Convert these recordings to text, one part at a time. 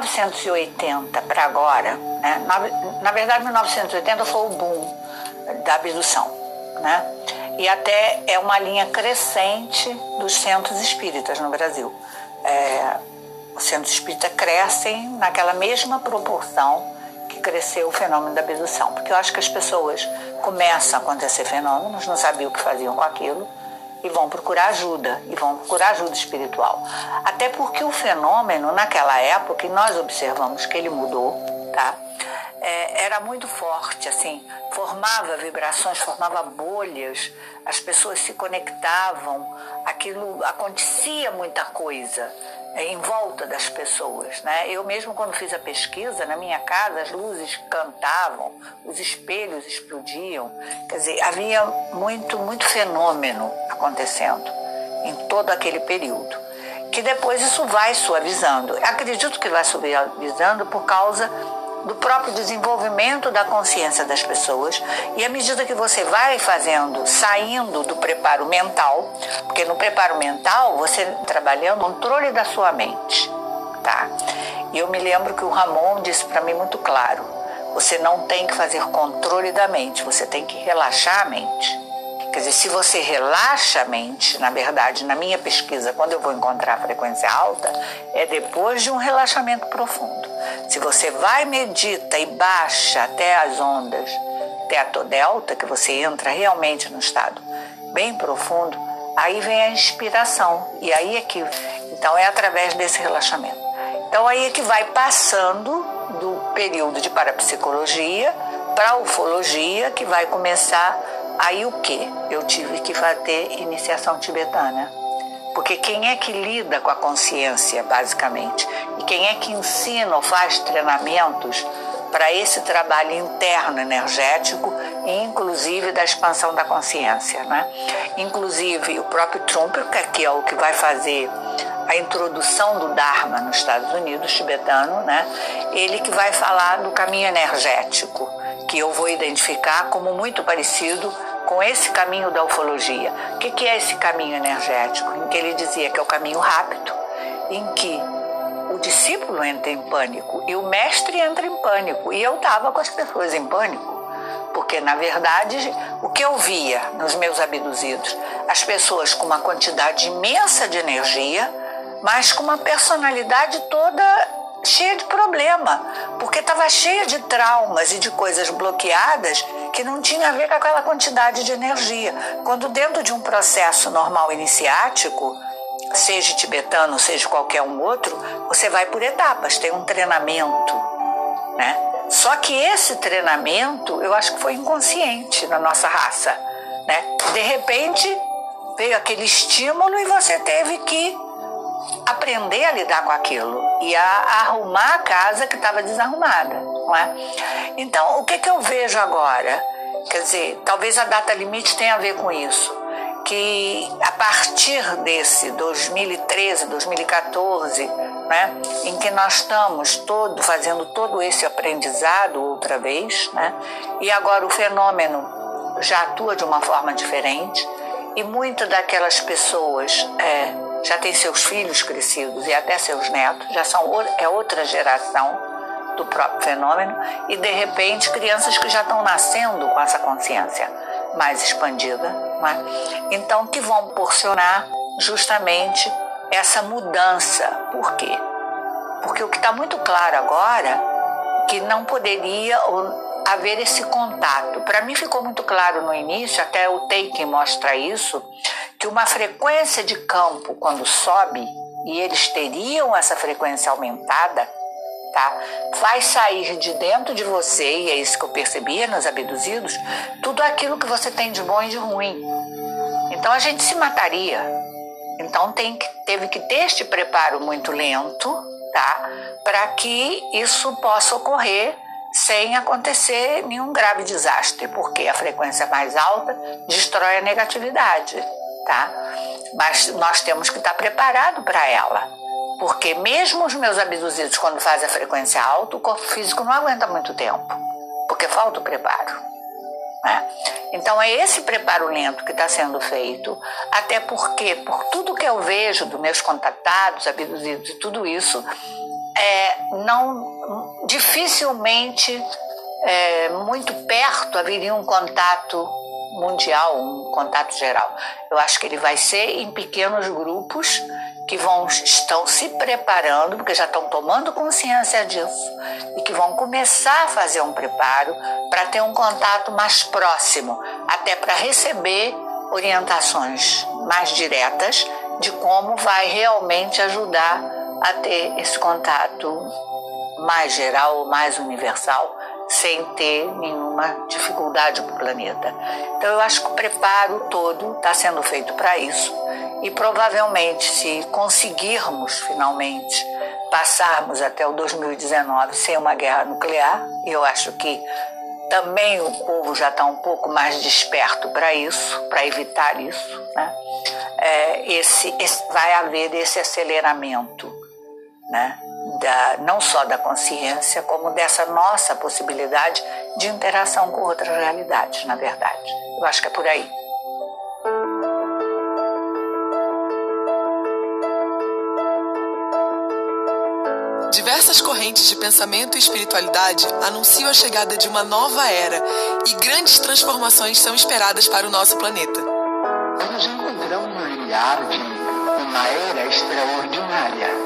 1980 para agora, né, na, na verdade 1980 foi o boom da abdução, né? E até é uma linha crescente dos centros espíritas no Brasil. É, os centros espíritas crescem naquela mesma proporção que cresceu o fenômeno da abdução, porque eu acho que as pessoas começam a acontecer fenômenos, não sabiam o que faziam com aquilo, e vão procurar ajuda, e vão procurar ajuda espiritual. Até porque o fenômeno, naquela época, e nós observamos que ele mudou, tá? É, era muito forte, assim, formava vibrações, formava bolhas, as pessoas se conectavam, aquilo acontecia muita coisa em volta das pessoas. Né? Eu mesmo, quando fiz a pesquisa, na minha casa, as luzes cantavam, os espelhos explodiam. Quer dizer, havia muito, muito fenômeno acontecendo em todo aquele período. Que depois isso vai suavizando. Acredito que vai suavizando por causa do próprio desenvolvimento da consciência das pessoas e à medida que você vai fazendo, saindo do preparo mental, porque no preparo mental você trabalhando o controle da sua mente, tá? E eu me lembro que o Ramon disse para mim muito claro: você não tem que fazer controle da mente, você tem que relaxar a mente. Quer dizer, se você relaxa a mente, na verdade, na minha pesquisa, quando eu vou encontrar a frequência alta, é depois de um relaxamento profundo. Se você vai, medita e baixa até as ondas teto-delta, que você entra realmente no estado bem profundo, aí vem a inspiração. E aí é que. Então é através desse relaxamento. Então aí é que vai passando do período de parapsicologia para ufologia, que vai começar Aí o que? Eu tive que fazer iniciação tibetana. Porque quem é que lida com a consciência, basicamente? E quem é que ensina ou faz treinamentos para esse trabalho interno energético inclusive da expansão da consciência, né? Inclusive o próprio Trump, que é o que vai fazer a introdução do Dharma nos Estados Unidos, tibetano, né? Ele que vai falar do caminho energético, que eu vou identificar como muito parecido com esse caminho da ufologia. O que, que é esse caminho energético? Em que ele dizia que é o caminho rápido, em que o discípulo entra em pânico e o mestre entra em pânico. E eu estava com as pessoas em pânico, porque na verdade o que eu via nos meus abduzidos, as pessoas com uma quantidade imensa de energia, mas com uma personalidade toda cheia de problema, porque estava cheia de traumas e de coisas bloqueadas que não tinha a ver com aquela quantidade de energia. Quando dentro de um processo normal iniciático, seja tibetano, seja qualquer um outro, você vai por etapas, tem um treinamento, né? Só que esse treinamento, eu acho que foi inconsciente na nossa raça, né? De repente veio aquele estímulo e você teve que aprender a lidar com aquilo e a arrumar a casa que estava desarrumada, não é? Então, o que, que eu vejo agora? Quer dizer, talvez a data limite tenha a ver com isso, que a partir desse 2013, 2014, né, em que nós estamos todo fazendo todo esse aprendizado outra vez, né, e agora o fenômeno já atua de uma forma diferente e muitas daquelas pessoas é, já tem seus filhos crescidos e até seus netos, já são é outra geração do próprio fenômeno e de repente crianças que já estão nascendo com essa consciência mais expandida, é? então que vão proporcionar justamente essa mudança. Por quê? Porque o que está muito claro agora que não poderia haver esse contato. Para mim ficou muito claro no início, até o take mostra isso, que uma frequência de campo, quando sobe, e eles teriam essa frequência aumentada, tá? Vai sair de dentro de você, e é isso que eu percebia nos abduzidos, tudo aquilo que você tem de bom e de ruim. Então a gente se mataria. Então tem que, teve que ter este preparo muito lento, tá? Para que isso possa ocorrer sem acontecer nenhum grave desastre, porque a frequência mais alta destrói a negatividade tá? Mas nós temos que estar preparado para ela. Porque mesmo os meus abduzidos, quando fazem a frequência alta, o corpo físico não aguenta muito tempo, porque falta o preparo. Né? Então é esse preparo lento que está sendo feito, até porque, por tudo que eu vejo dos meus contatados, abduzidos e tudo isso, é, não dificilmente é, muito perto haveria um contato mundial, um contato geral. Eu acho que ele vai ser em pequenos grupos que vão estão se preparando, porque já estão tomando consciência disso e que vão começar a fazer um preparo para ter um contato mais próximo, até para receber orientações mais diretas de como vai realmente ajudar a ter esse contato mais geral, mais universal, sem ter nenhuma dificuldade para o planeta. Então, eu acho que o preparo todo está sendo feito para isso e provavelmente, se conseguirmos finalmente passarmos até o 2019 sem uma guerra nuclear, e eu acho que também o povo já está um pouco mais desperto para isso, para evitar isso, né? É, esse, esse, vai haver esse aceleramento, né? Da, não só da consciência, como dessa nossa possibilidade de interação com outras realidades, na verdade. Eu acho que é por aí. Diversas correntes de pensamento e espiritualidade anunciam a chegada de uma nova era e grandes transformações são esperadas para o nosso planeta. Nós encontramos no limiar de uma era extraordinária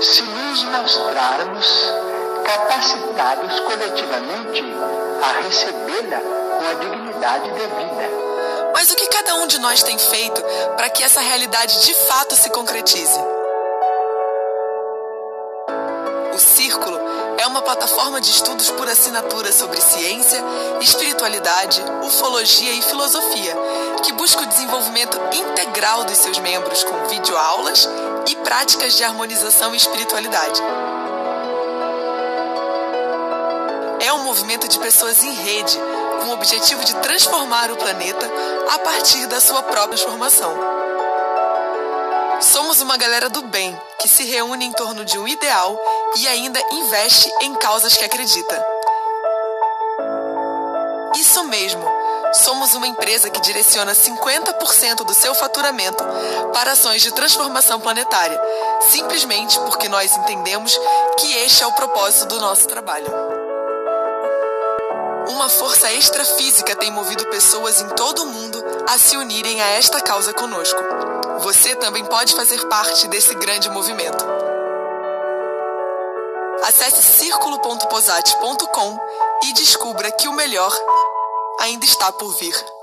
se nos mostrarmos capacitados coletivamente a recebê-la com a dignidade devida. Mas o que cada um de nós tem feito para que essa realidade de fato se concretize? O Círculo é uma plataforma de estudos por assinatura sobre ciência, espiritualidade, ufologia e filosofia, que busca o desenvolvimento integral dos seus membros com videoaulas e práticas de harmonização e espiritualidade. É um movimento de pessoas em rede, com o objetivo de transformar o planeta a partir da sua própria transformação. Somos uma galera do bem que se reúne em torno de um ideal e ainda investe em causas que acredita. Isso mesmo, somos uma empresa que direciona 50% do seu faturamento para ações de transformação planetária, simplesmente porque nós entendemos que este é o propósito do nosso trabalho. Uma força extrafísica tem movido pessoas em todo o mundo a se unirem a esta causa conosco. Você também pode fazer parte desse grande movimento. Acesse círculo.posate.com e descubra que o melhor ainda está por vir.